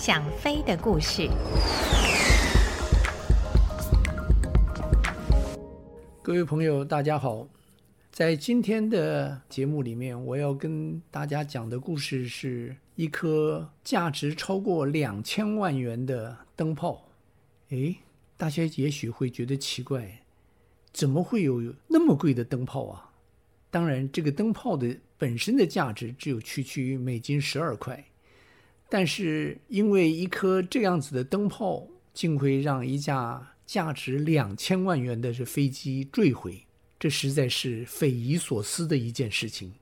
想飞的故事。各位朋友，大家好。在今天的节目里面，我要跟大家讲的故事是一颗价值超过两千万元的灯泡。诶，大家也许会觉得奇怪，怎么会有那么贵的灯泡啊？当然，这个灯泡的本身的价值只有区区美金十二块，但是因为一颗这样子的灯泡，竟会让一架价值两千万元的这飞机坠毁。这实在是匪夷所思的一件事情。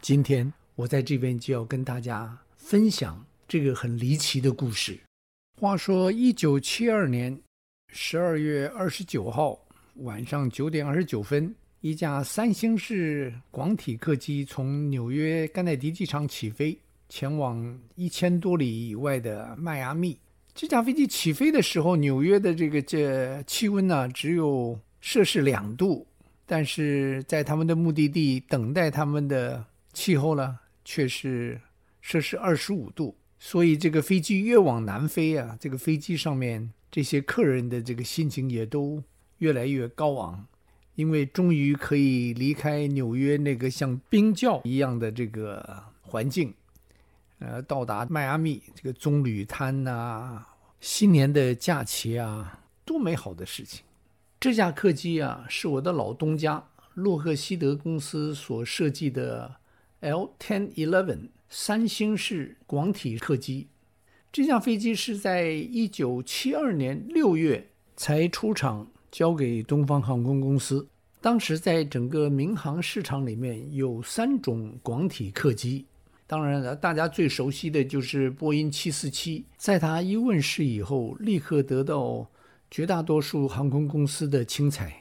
今天我在这边就要跟大家分享这个很离奇的故事。话说，一九七二年十二月二十九号晚上九点二十九分，一架三星式广体客机从纽约甘乃迪机场起飞，前往一千多里以外的迈阿密。这架飞机起飞的时候，纽约的这个这气温呢，只有摄氏两度。但是在他们的目的地等待他们的气候呢，却是摄氏二十五度。所以这个飞机越往南飞啊，这个飞机上面这些客人的这个心情也都越来越高昂，因为终于可以离开纽约那个像冰窖一样的这个环境，呃，到达迈阿密这个棕榈滩呐，新年的假期啊，多美好的事情。这架客机啊，是我的老东家洛克希德公司所设计的 L-1011 三星式广体客机。这架飞机是在一九七二年六月才出厂交给东方航空公司。当时在整个民航市场里面有三种广体客机，当然了，大家最熟悉的就是波音七四七。在它一问世以后，立刻得到。绝大多数航空公司的青睐，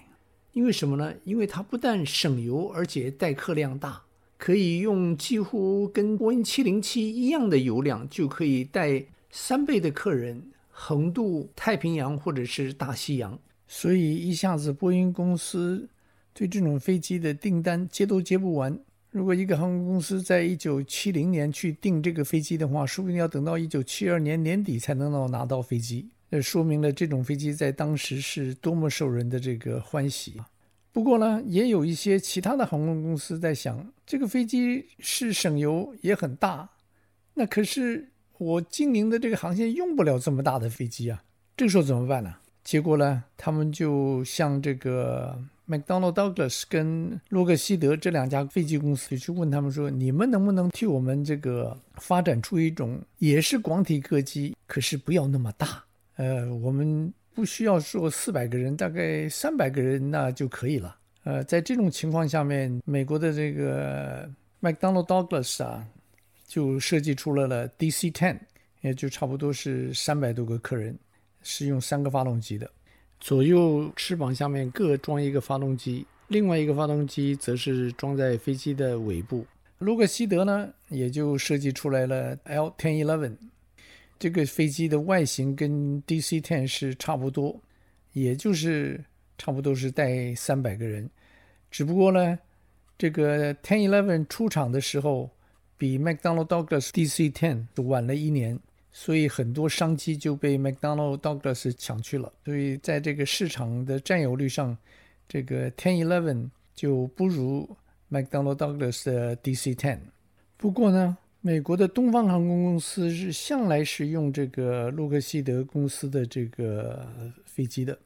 因为什么呢？因为它不但省油，而且载客量大，可以用几乎跟波音七零七一样的油量，就可以带三倍的客人横渡太平洋或者是大西洋。所以一下子波音公司对这种飞机的订单接都接不完。如果一个航空公司在一九七零年去订这个飞机的话，说不定要等到一九七二年年底才能够拿到飞机。那说明了这种飞机在当时是多么受人的这个欢喜。不过呢，也有一些其他的航空公司在想，这个飞机是省油也很大，那可是我经营的这个航线用不了这么大的飞机啊。这时候怎么办呢？结果呢，他们就向这个 McDonnell Douglas 跟洛克希德这两家飞机公司去问他们说：“你们能不能替我们这个发展出一种也是广体客机，可是不要那么大？”呃，我们不需要说四百个人，大概三百个人那就可以了。呃，在这种情况下面，美国的这个 McDonnell Douglas 啊，就设计出来了 DC-10，也就差不多是三百多个客人，是用三个发动机的，左右翅膀下面各装一个发动机，另外一个发动机则是装在飞机的尾部。洛克希德呢，也就设计出来了 L-1011。这个飞机的外形跟 DC-10 是差不多，也就是差不多是带三百个人，只不过呢，这个1011出厂的时候比 McDonnell Douglas DC-10 晚了一年，所以很多商机就被 McDonnell Douglas 抢去了，所以在这个市场的占有率上，这个 Ten Eleven 就不如 McDonnell Douglas 的 DC-10。不过呢。美国的东方航空公司是向来是用这个洛克希德公司的这个飞机的，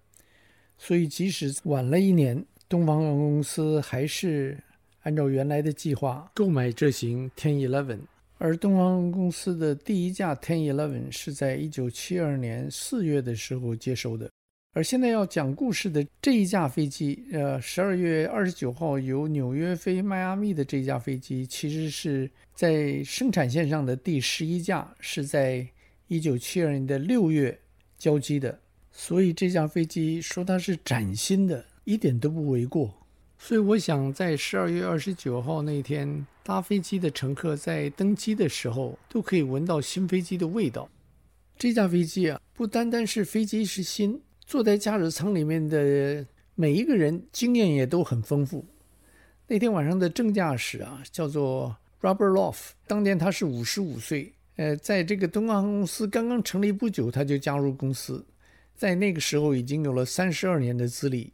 所以即使晚了一年，东方航空公司还是按照原来的计划购买这型1011。而东方公司的第一架1011是在一九七二年四月的时候接收的。而现在要讲故事的这一架飞机，呃，十二月二十九号由纽约飞迈阿密的这架飞机，其实是在生产线上的第十一架，是在一九七二年的六月交机的。所以这架飞机说它是崭新的，一点都不为过。所以我想，在十二月二十九号那天搭飞机的乘客在登机的时候，都可以闻到新飞机的味道。这架飞机啊，不单单是飞机是新。坐在驾驶舱里面的每一个人经验也都很丰富。那天晚上的正驾驶啊，叫做 Robert Loff，当年他是五十五岁，呃，在这个东方公司刚刚成立不久，他就加入公司，在那个时候已经有了三十二年的资历。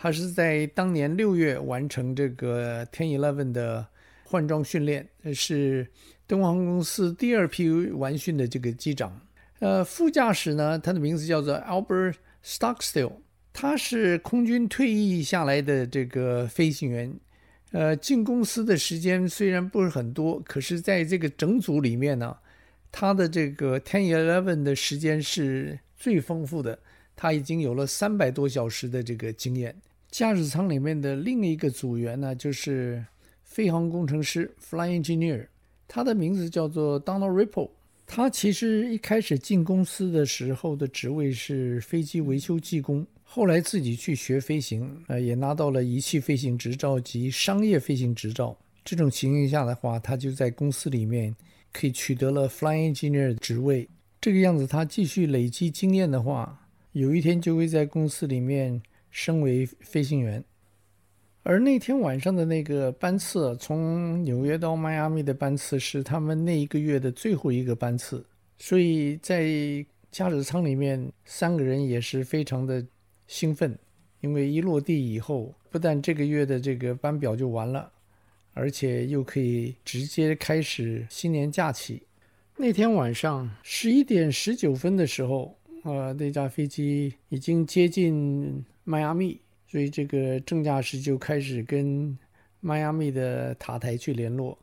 他是在当年六月完成这个 Ten Eleven 的换装训练，是东方公司第二批完训的这个机长。呃，副驾驶呢，他的名字叫做 Albert Stockstill，他是空军退役下来的这个飞行员。呃，进公司的时间虽然不是很多，可是在这个整组里面呢，他的这个 Ten Eleven 的时间是最丰富的，他已经有了三百多小时的这个经验。驾驶舱里面的另一个组员呢，就是飞航工程师 （Fly Engineer），他的名字叫做 Donald Ripple。他其实一开始进公司的时候的职位是飞机维修技工，后来自己去学飞行，呃，也拿到了仪器飞行执照及商业飞行执照。这种情形下的话，他就在公司里面可以取得了 Fly Engineer 的职位。这个样子，他继续累积经验的话，有一天就会在公司里面。升为飞行员，而那天晚上的那个班次，从纽约到迈阿密的班次是他们那一个月的最后一个班次，所以在驾驶舱里面，三个人也是非常的兴奋，因为一落地以后，不但这个月的这个班表就完了，而且又可以直接开始新年假期。那天晚上十一点十九分的时候，呃，那架飞机已经接近。迈阿密，所以这个正驾驶就开始跟迈阿密的塔台去联络。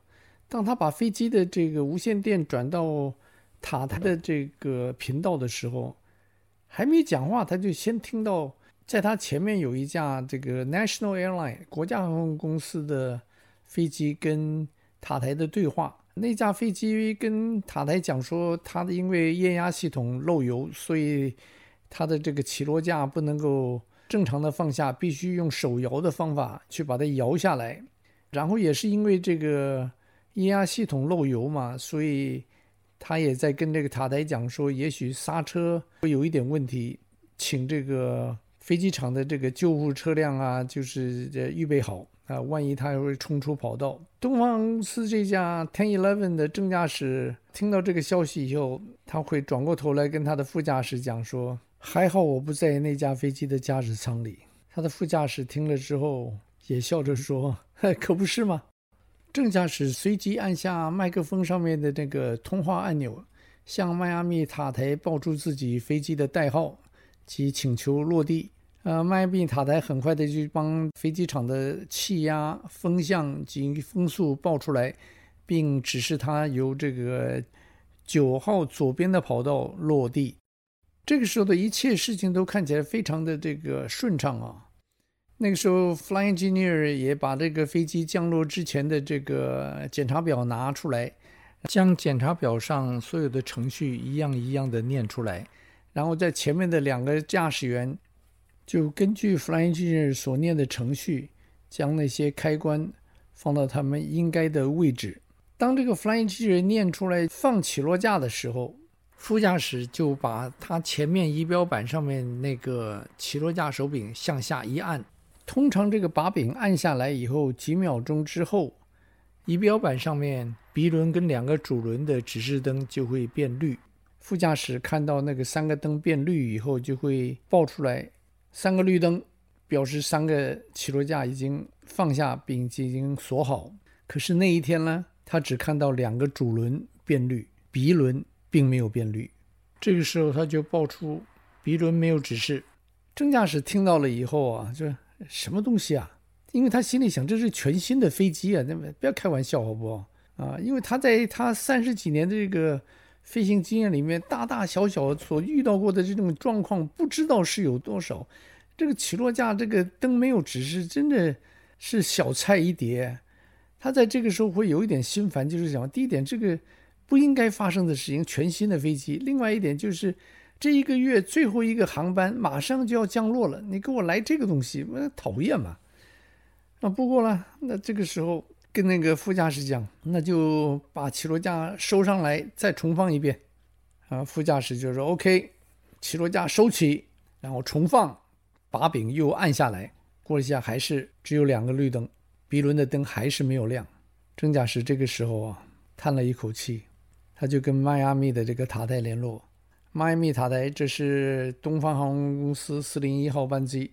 当他把飞机的这个无线电转到塔台的这个频道的时候，还没讲话，他就先听到在他前面有一架这个 National Airline 国家航空公司的飞机跟塔台的对话。那架飞机跟塔台讲说，它的因为液压系统漏油，所以它的这个起落架不能够。正常的放下，必须用手摇的方法去把它摇下来，然后也是因为这个液压系统漏油嘛，所以他也在跟这个塔台讲说，也许刹车会有一点问题，请这个飞机场的这个救护车辆啊，就是这预备好啊，万一他会冲出跑道。东方公司这架 Ten Eleven 的正驾驶听到这个消息以后，他会转过头来跟他的副驾驶讲说。还好我不在那架飞机的驾驶舱里。他的副驾驶听了之后也笑着说：“ 可不是吗？”正驾驶随即按下麦克风上面的那个通话按钮，向迈阿密塔台报出自己飞机的代号及请求落地。呃，迈阿密塔台很快的就帮飞机场的气压、风向及风速报出来，并指示他由这个九号左边的跑道落地。这个时候的一切事情都看起来非常的这个顺畅啊。那个时候，fly Engineer 也把这个飞机降落之前的这个检查表拿出来，将检查表上所有的程序一样一样的念出来，然后在前面的两个驾驶员就根据 fly Engineer 所念的程序，将那些开关放到他们应该的位置。当这个 fly Engineer 念出来放起落架的时候，副驾驶就把他前面仪表板上面那个起落架手柄向下一按，通常这个把柄按下来以后，几秒钟之后，仪表板上面鼻轮跟两个主轮的指示灯就会变绿。副驾驶看到那个三个灯变绿以后，就会报出来三个绿灯，表示三个起落架已经放下并已经锁好。可是那一天呢，他只看到两个主轮变绿，鼻轮。并没有变绿，这个时候他就报出鼻轮没有指示。正驾驶听到了以后啊，这什么东西啊？因为他心里想，这是全新的飞机啊，那么不要开玩笑好不好？啊，因为他在他三十几年的这个飞行经验里面，大大小小所遇到过的这种状况，不知道是有多少。这个起落架这个灯没有指示，真的是小菜一碟。他在这个时候会有一点心烦，就是想，第一点这个。不应该发生的事情，全新的飞机。另外一点就是，这一个月最后一个航班马上就要降落了，你给我来这个东西，我讨厌嘛。啊，不过呢，那这个时候跟那个副驾驶讲，那就把起落架收上来，再重放一遍。啊，副驾驶就说 OK，起落架收起，然后重放，把柄又按下来。过一下还是只有两个绿灯，鼻轮的灯还是没有亮。正驾驶这个时候啊，叹了一口气。他就跟迈阿密的这个塔台联络。迈阿密塔台，这是东方航空公司四零一号班机，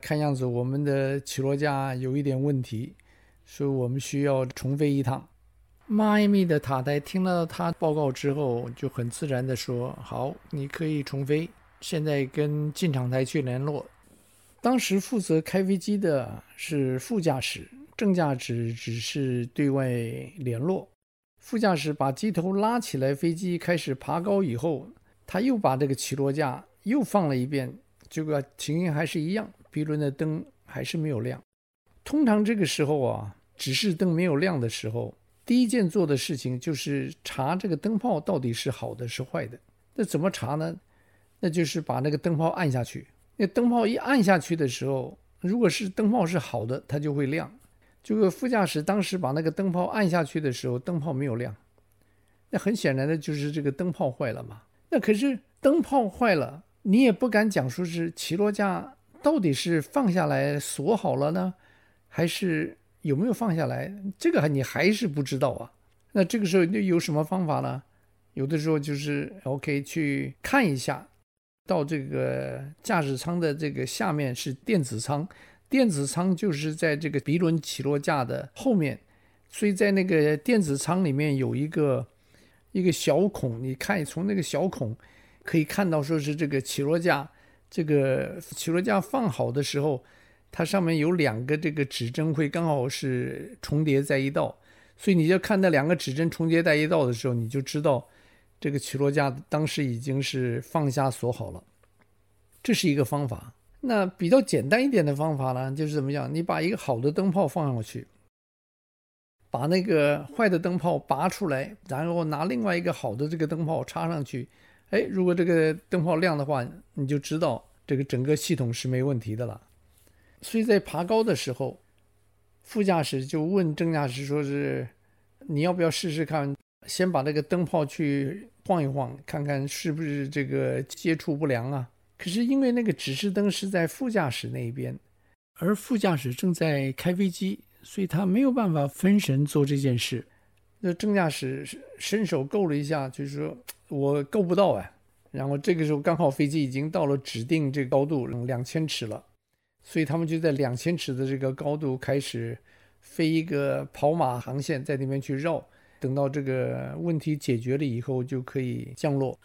看样子我们的起落架有一点问题，所以我们需要重飞一趟。迈阿密的塔台听了他报告之后，就很自然地说：“好，你可以重飞。现在跟进场台去联络。”当时负责开飞机的是副驾驶，正驾驶只是对外联络。副驾驶把机头拉起来，飞机开始爬高以后，他又把这个起落架又放了一遍，这个情形还是一样，鼻轮的灯还是没有亮。通常这个时候啊，指示灯没有亮的时候，第一件做的事情就是查这个灯泡到底是好的是坏的。那怎么查呢？那就是把那个灯泡按下去。那灯泡一按下去的时候，如果是灯泡是好的，它就会亮。这个副驾驶当时把那个灯泡按下去的时候，灯泡没有亮。那很显然的就是这个灯泡坏了嘛。那可是灯泡坏了，你也不敢讲说是起落架到底是放下来锁好了呢，还是有没有放下来？这个你还是不知道啊。那这个时候有什么方法呢？有的时候就是 OK 去看一下。到这个驾驶舱的这个下面是电子舱，电子舱就是在这个鼻轮起落架的后面，所以在那个电子舱里面有一个一个小孔，你看从那个小孔可以看到，说是这个起落架，这个起落架放好的时候，它上面有两个这个指针会刚好是重叠在一道，所以你就看那两个指针重叠在一道的时候，你就知道。这个起落架当时已经是放下锁好了，这是一个方法。那比较简单一点的方法呢，就是怎么样？你把一个好的灯泡放上去，把那个坏的灯泡拔出来，然后拿另外一个好的这个灯泡插上去。哎，如果这个灯泡亮的话，你就知道这个整个系统是没问题的了。所以在爬高的时候，副驾驶就问正驾驶说：“是你要不要试试看？”先把这个灯泡去晃一晃，看看是不是这个接触不良啊？可是因为那个指示灯是在副驾驶那一边，而副驾驶正在开飞机，所以他没有办法分神做这件事。那正驾驶伸手够了一下，就是说我够不到啊。然后这个时候刚好飞机已经到了指定这个高度两千尺了，所以他们就在两千尺的这个高度开始飞一个跑马航线，在那边去绕。等到这个问题解决了以后，就可以降落。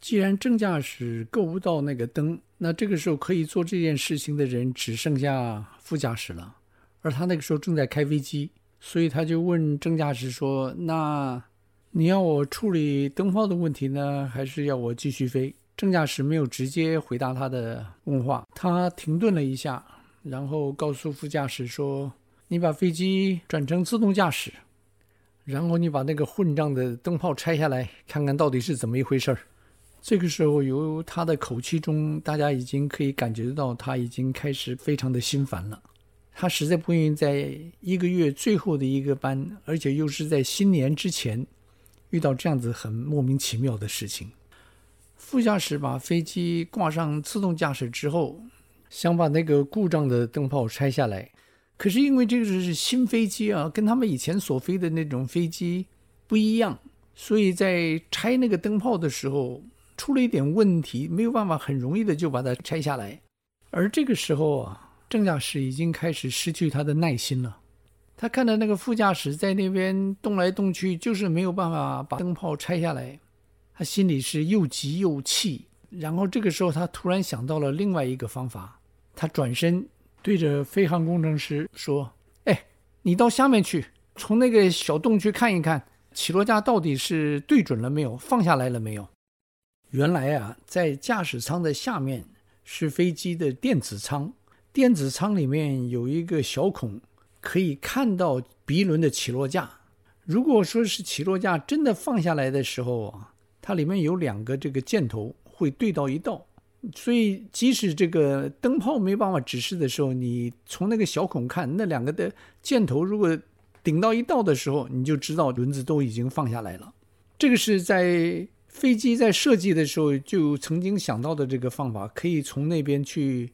既然正驾驶够不到那个灯，那这个时候可以做这件事情的人只剩下副驾驶了。而他那个时候正在开飞机，所以他就问正驾驶说：“那你要我处理灯泡的问题呢，还是要我继续飞？”正驾驶没有直接回答他的问话，他停顿了一下，然后告诉副驾驶说：“你把飞机转成自动驾驶。”然后你把那个混账的灯泡拆下来，看看到底是怎么一回事儿。这个时候，由他的口气中，大家已经可以感觉到他已经开始非常的心烦了。他实在不愿意在一个月最后的一个班，而且又是在新年之前，遇到这样子很莫名其妙的事情。副驾驶把飞机挂上自动驾驶之后，想把那个故障的灯泡拆下来。可是因为这个是新飞机啊，跟他们以前所飞的那种飞机不一样，所以在拆那个灯泡的时候出了一点问题，没有办法很容易的就把它拆下来。而这个时候啊，正驾驶已经开始失去他的耐心了。他看到那个副驾驶在那边动来动去，就是没有办法把灯泡拆下来，他心里是又急又气。然后这个时候他突然想到了另外一个方法，他转身。对着飞航工程师说：“哎，你到下面去，从那个小洞去看一看，起落架到底是对准了没有，放下来了没有？原来啊，在驾驶舱的下面是飞机的电子舱，电子舱里面有一个小孔，可以看到鼻轮的起落架。如果说是起落架真的放下来的时候啊，它里面有两个这个箭头会对到一道。”所以，即使这个灯泡没办法指示的时候，你从那个小孔看，那两个的箭头如果顶到一道的时候，你就知道轮子都已经放下来了。这个是在飞机在设计的时候就曾经想到的这个方法，可以从那边去，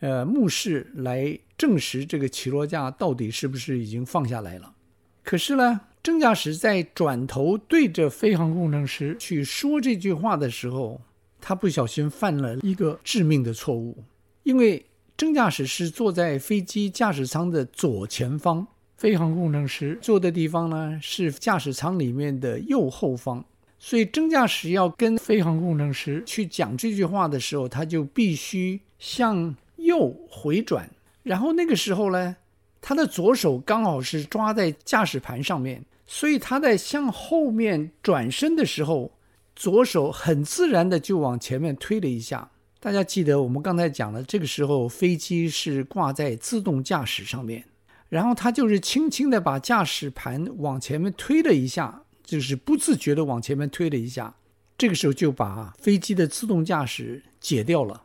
呃，目视来证实这个起落架到底是不是已经放下来了。可是呢，正驾驶在转头对着飞航工程师去说这句话的时候，他不小心犯了一个致命的错误，因为正驾驶是坐在飞机驾驶舱的左前方，飞航工程师坐的地方呢是驾驶舱里面的右后方，所以正驾驶要跟飞航工程师去讲这句话的时候，他就必须向右回转，然后那个时候呢，他的左手刚好是抓在驾驶盘上面。所以他在向后面转身的时候，左手很自然的就往前面推了一下。大家记得我们刚才讲了，这个时候飞机是挂在自动驾驶上面，然后他就是轻轻的把驾驶盘往前面推了一下，就是不自觉的往前面推了一下。这个时候就把飞机的自动驾驶解掉了。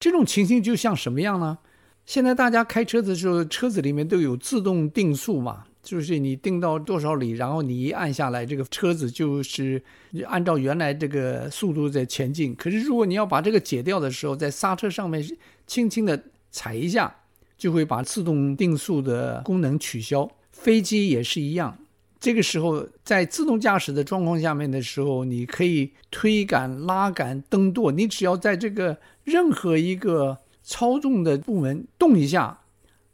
这种情形就像什么样呢？现在大家开车的时候，车子里面都有自动定速嘛。就是你定到多少里，然后你一按下来，这个车子就是按照原来这个速度在前进。可是如果你要把这个解掉的时候，在刹车上面轻轻的踩一下，就会把自动定速的功能取消。飞机也是一样，这个时候在自动驾驶的状况下面的时候，你可以推杆、拉杆、蹬舵，你只要在这个任何一个操纵的部门动一下，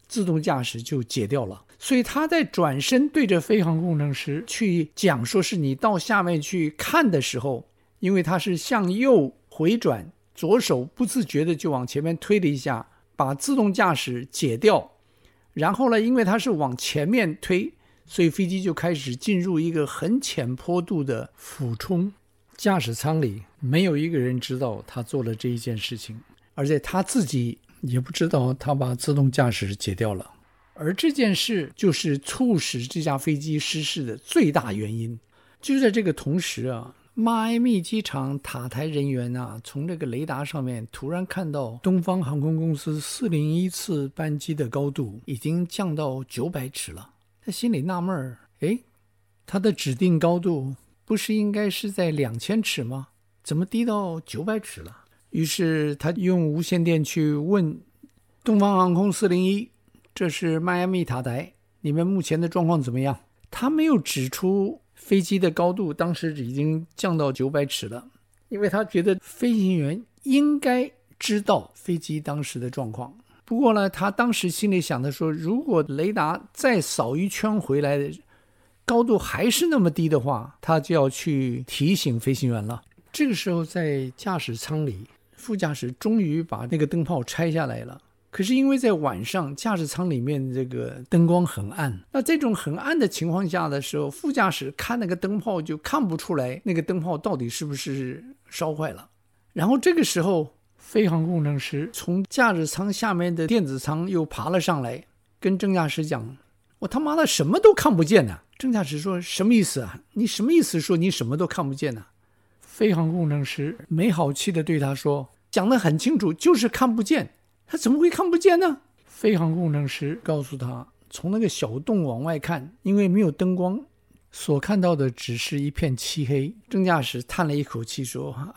自动驾驶就解掉了。所以他在转身对着飞航工程师去讲，说是你到下面去看的时候，因为他是向右回转，左手不自觉的就往前面推了一下，把自动驾驶解掉。然后呢，因为他是往前面推，所以飞机就开始进入一个很浅坡度的俯冲。驾驶舱里没有一个人知道他做了这一件事情，而且他自己也不知道他把自动驾驶解掉了。而这件事就是促使这架飞机失事的最大原因。就在这个同时啊，迈阿密机场塔台人员啊，从这个雷达上面突然看到东方航空公司四零一次班机的高度已经降到九百尺了。他心里纳闷儿，哎，他的指定高度不是应该是在两千尺吗？怎么低到九百尺了？于是他用无线电去问东方航空四零一。这是迈阿密塔台，你们目前的状况怎么样？他没有指出飞机的高度，当时已经降到九百尺了，因为他觉得飞行员应该知道飞机当时的状况。不过呢，他当时心里想的说，如果雷达再扫一圈回来，高度还是那么低的话，他就要去提醒飞行员了。这个时候，在驾驶舱里，副驾驶终于把那个灯泡拆下来了。可是因为在晚上，驾驶舱里面这个灯光很暗，那这种很暗的情况下的时候，副驾驶看那个灯泡就看不出来那个灯泡到底是不是烧坏了。然后这个时候，飞航工程师从驾驶舱下面的电子舱又爬了上来，跟正驾驶讲：“我他妈的什么都看不见呢。”正驾驶说：“什么意思啊？你什么意思？说你什么都看不见呢？”飞航工程师没好气地对他说：“讲得很清楚，就是看不见。”他怎么会看不见呢？飞航工程师告诉他，从那个小洞往外看，因为没有灯光，所看到的只是一片漆黑。正驾驶叹了一口气说：“啊，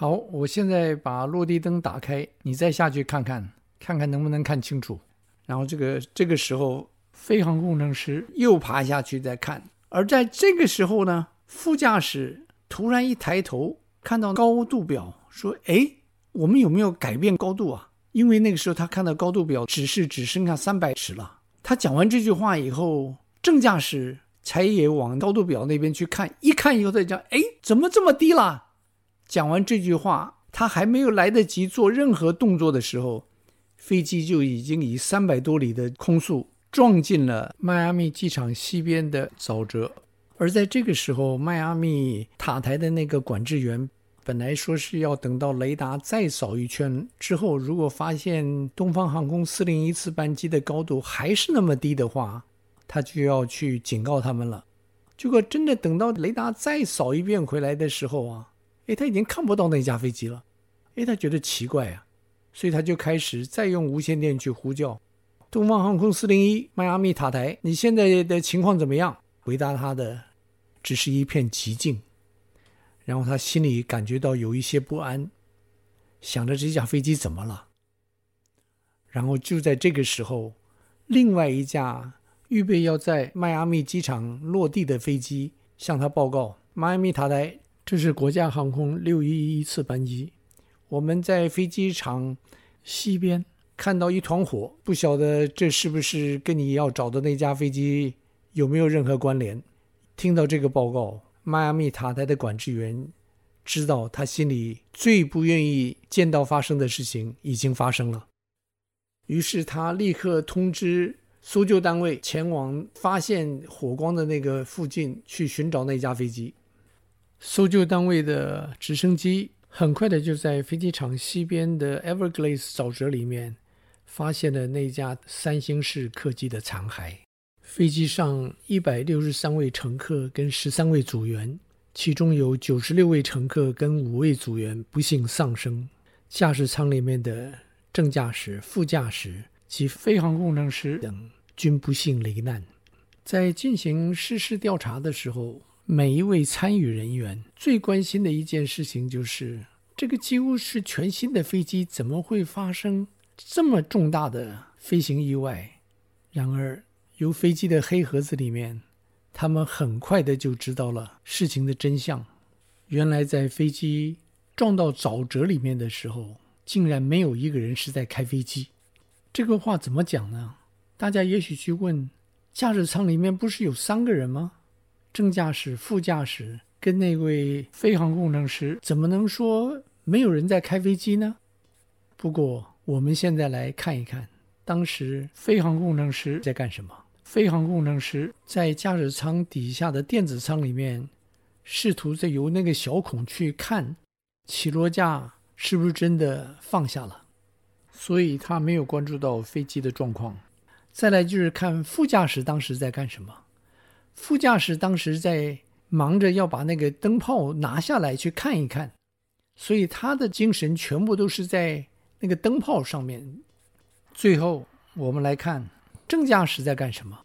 好，我现在把落地灯打开，你再下去看看，看看能不能看清楚。”然后这个这个时候，飞航工程师又爬下去再看。而在这个时候呢，副驾驶突然一抬头，看到高度表，说：“哎，我们有没有改变高度啊？”因为那个时候他看到高度表指示只剩下三百尺了。他讲完这句话以后，正驾驶才也往高度表那边去看，一看以后再讲：“哎，怎么这么低了？”讲完这句话，他还没有来得及做任何动作的时候，飞机就已经以三百多里的空速撞进了迈阿密机场西边的沼泽。而在这个时候，迈阿密塔台的那个管制员。本来说是要等到雷达再扫一圈之后，如果发现东方航空四零一次班机的高度还是那么低的话，他就要去警告他们了。结果真的等到雷达再扫一遍回来的时候啊，诶，他已经看不到那架飞机了。诶，他觉得奇怪啊，所以他就开始再用无线电去呼叫东方航空四零一迈阿密塔台，你现在的情况怎么样？回答他的只是一片寂静。然后他心里感觉到有一些不安，想着这架飞机怎么了。然后就在这个时候，另外一架预备要在迈阿密机场落地的飞机向他报告：“迈阿密塔台，这是国家航空六一一次班机，我们在飞机场西边看到一团火，不晓得这是不是跟你要找的那架飞机有没有任何关联？”听到这个报告，迈阿密塔台的管制员知道他心里最不愿意见到发生的事情已经发生了，于是他立刻通知。搜救单位前往发现火光的那个附近去寻找那架飞机。搜救单位的直升机很快的就在飞机场西边的 Everglades 沼泽里面发现了那架三星式客机的残骸。飞机上一百六十三位乘客跟十三位组员，其中有九十六位乘客跟五位组员不幸丧生。驾驶舱里面的正驾驶、副驾驶。及飞航工程师等均不幸罹难。在进行失事调查的时候，每一位参与人员最关心的一件事情就是：这个几乎是全新的飞机，怎么会发生这么重大的飞行意外？然而，由飞机的黑盒子里面，他们很快的就知道了事情的真相。原来，在飞机撞到沼泽里面的时候，竟然没有一个人是在开飞机。这个话怎么讲呢？大家也许去问，驾驶舱里面不是有三个人吗？正驾驶、副驾驶跟那位飞航工程师，怎么能说没有人在开飞机呢？不过我们现在来看一看，当时飞航工程师在干什么？飞航工程师在驾驶舱底下的电子舱里面，试图在由那个小孔去看起落架是不是真的放下了。所以他没有关注到飞机的状况。再来就是看副驾驶当时在干什么。副驾驶当时在忙着要把那个灯泡拿下来去看一看，所以他的精神全部都是在那个灯泡上面。最后我们来看正驾驶在干什么。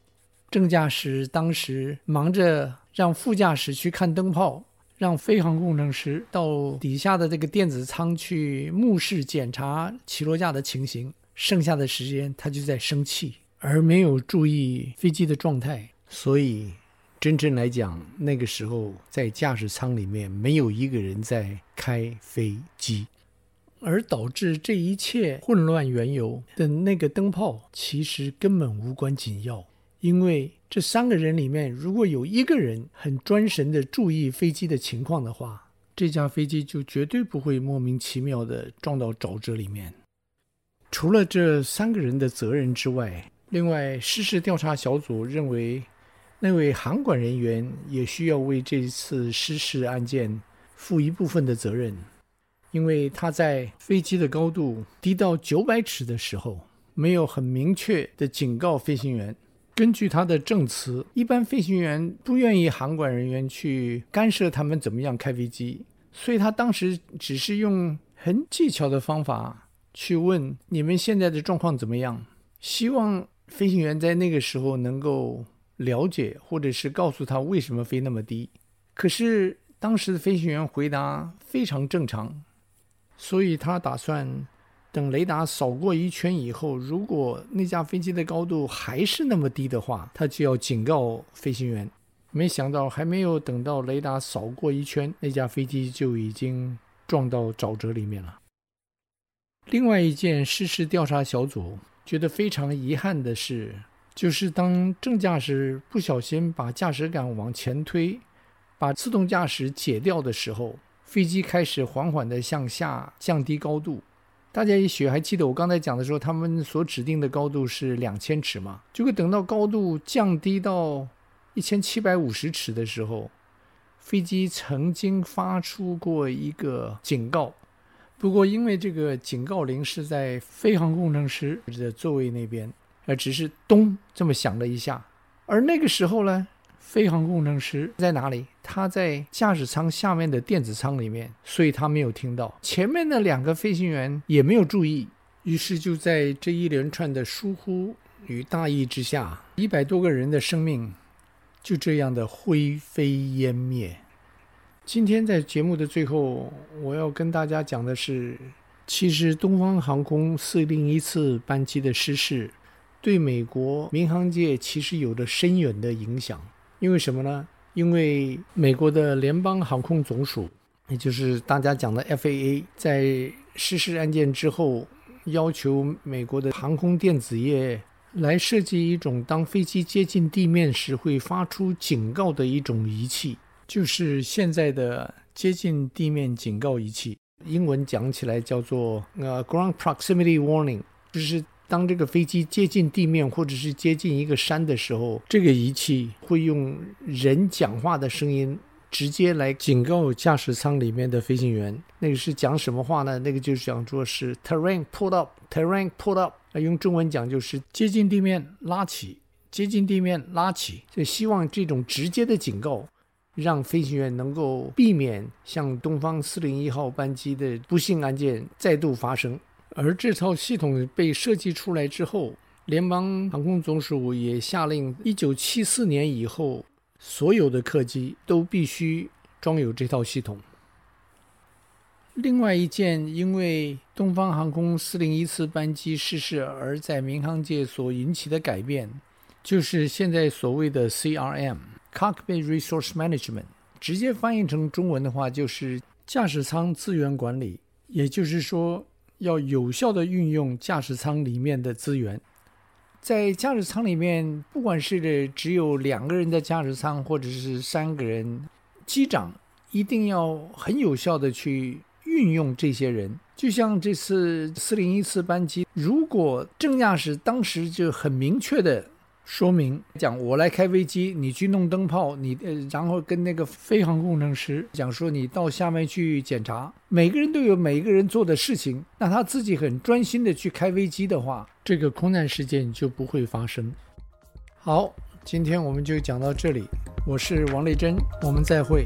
正驾驶当时忙着让副驾驶去看灯泡。让飞航工程师到底下的这个电子舱去目视检查起落架的情形，剩下的时间他就在生气，而没有注意飞机的状态。所以，真正来讲，那个时候在驾驶舱里面没有一个人在开飞机，而导致这一切混乱缘由的那个灯泡，其实根本无关紧要，因为。这三个人里面，如果有一个人很专神地注意飞机的情况的话，这架飞机就绝对不会莫名其妙地撞到沼泽里面。除了这三个人的责任之外，另外失事调查小组认为，那位航管人员也需要为这次失事案件负一部分的责任，因为他在飞机的高度低到九百尺的时候，没有很明确地警告飞行员。根据他的证词，一般飞行员不愿意航管人员去干涉他们怎么样开飞机，所以他当时只是用很技巧的方法去问你们现在的状况怎么样，希望飞行员在那个时候能够了解，或者是告诉他为什么飞那么低。可是当时的飞行员回答非常正常，所以他打算。等雷达扫过一圈以后，如果那架飞机的高度还是那么低的话，他就要警告飞行员。没想到还没有等到雷达扫过一圈，那架飞机就已经撞到沼泽里面了。另外一件失事调查小组觉得非常遗憾的是，就是当正驾驶不小心把驾驶杆往前推，把自动驾驶解掉的时候，飞机开始缓缓地向下降低高度。大家也许还记得我刚才讲的时候，他们所指定的高度是两千尺嘛？结果等到高度降低到一千七百五十尺的时候，飞机曾经发出过一个警告。不过因为这个警告铃是在飞航工程师的座位那边，而只是咚这么响了一下，而那个时候呢，飞航工程师在哪里？他在驾驶舱下面的电子舱里面，所以他没有听到。前面的两个飞行员也没有注意，于是就在这一连串的疏忽与大意之下，一百多个人的生命就这样的灰飞烟灭。今天在节目的最后，我要跟大家讲的是，其实东方航空四零一次班机的失事。对美国民航界其实有着深远的影响。因为什么呢？因为美国的联邦航空总署，也就是大家讲的 FAA，在失事案件之后，要求美国的航空电子业来设计一种当飞机接近地面时会发出警告的一种仪器，就是现在的接近地面警告仪器。英文讲起来叫做呃 Ground Proximity Warning，就是当这个飞机接近地面或者是接近一个山的时候，这个仪器会用人讲话的声音直接来警告驾驶舱里面的飞行员。那个是讲什么话呢？那个就是讲说是 Terrain Pull Up，Terrain Pull Up。用中文讲就是接近地面拉起，接近地面拉起。就希望这种直接的警告，让飞行员能够避免像东方四零一号班机的不幸案件再度发生。而这套系统被设计出来之后，联邦航空总署也下令，一九七四年以后，所有的客机都必须装有这套系统。另外一件因为东方航空四零一次班机失事而在民航界所引起的改变，就是现在所谓的 CRM（Cockpit Resource Management），直接翻译成中文的话就是驾驶舱资源管理。也就是说，要有效的运用驾驶舱里面的资源。在驾驶舱里面，不管是只有两个人的驾驶舱，或者是三个人，机长一定要很有效的去。运用这些人，就像这次四零一次班机，如果正驾驶当时就很明确的说明讲，我来开飞机，你去弄灯泡，你呃，然后跟那个飞航工程师讲说，你到下面去检查，每个人都有每个人做的事情，那他自己很专心的去开飞机的话，这个空难事件就不会发生。好，今天我们就讲到这里，我是王丽珍，我们再会。